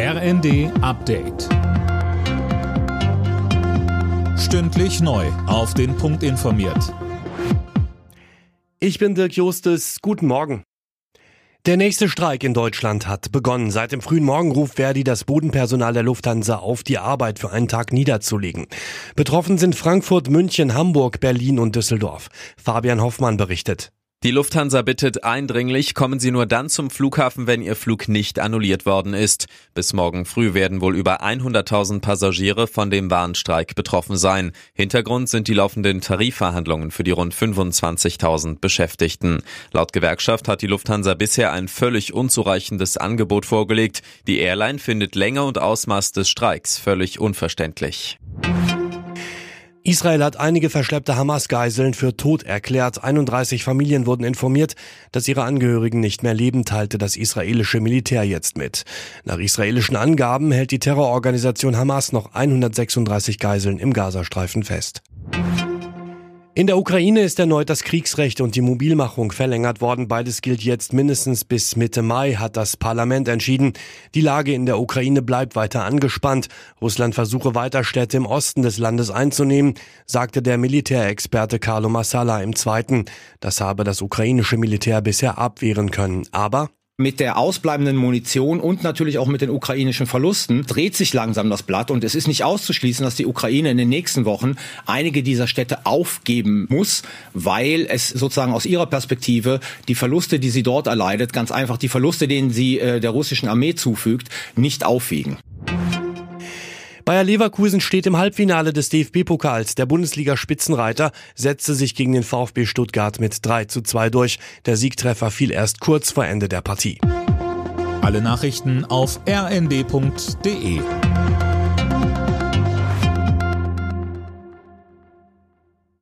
RND Update. Stündlich neu. Auf den Punkt informiert. Ich bin Dirk Justes. Guten Morgen. Der nächste Streik in Deutschland hat begonnen. Seit dem frühen Morgen ruft Verdi das Bodenpersonal der Lufthansa auf, die Arbeit für einen Tag niederzulegen. Betroffen sind Frankfurt, München, Hamburg, Berlin und Düsseldorf. Fabian Hoffmann berichtet. Die Lufthansa bittet eindringlich, kommen Sie nur dann zum Flughafen, wenn Ihr Flug nicht annulliert worden ist. Bis morgen früh werden wohl über 100.000 Passagiere von dem Warnstreik betroffen sein. Hintergrund sind die laufenden Tarifverhandlungen für die rund 25.000 Beschäftigten. Laut Gewerkschaft hat die Lufthansa bisher ein völlig unzureichendes Angebot vorgelegt. Die Airline findet Länge und Ausmaß des Streiks völlig unverständlich. Israel hat einige verschleppte Hamas-Geiseln für tot erklärt. 31 Familien wurden informiert, dass ihre Angehörigen nicht mehr leben, teilte das israelische Militär jetzt mit. Nach israelischen Angaben hält die Terrororganisation Hamas noch 136 Geiseln im Gazastreifen fest. In der Ukraine ist erneut das Kriegsrecht und die Mobilmachung verlängert worden. Beides gilt jetzt mindestens bis Mitte Mai, hat das Parlament entschieden. Die Lage in der Ukraine bleibt weiter angespannt. Russland versuche weiter Städte im Osten des Landes einzunehmen, sagte der Militärexperte Carlo Massala im Zweiten. Das habe das ukrainische Militär bisher abwehren können. Aber mit der ausbleibenden Munition und natürlich auch mit den ukrainischen Verlusten dreht sich langsam das Blatt und es ist nicht auszuschließen, dass die Ukraine in den nächsten Wochen einige dieser Städte aufgeben muss, weil es sozusagen aus ihrer Perspektive die Verluste, die sie dort erleidet, ganz einfach die Verluste, denen sie äh, der russischen Armee zufügt, nicht aufwiegen. Bayer Leverkusen steht im Halbfinale des DFB-Pokals. Der Bundesliga-Spitzenreiter setzte sich gegen den VfB Stuttgart mit 3 zu 2 durch. Der Siegtreffer fiel erst kurz vor Ende der Partie. Alle Nachrichten auf rnd.de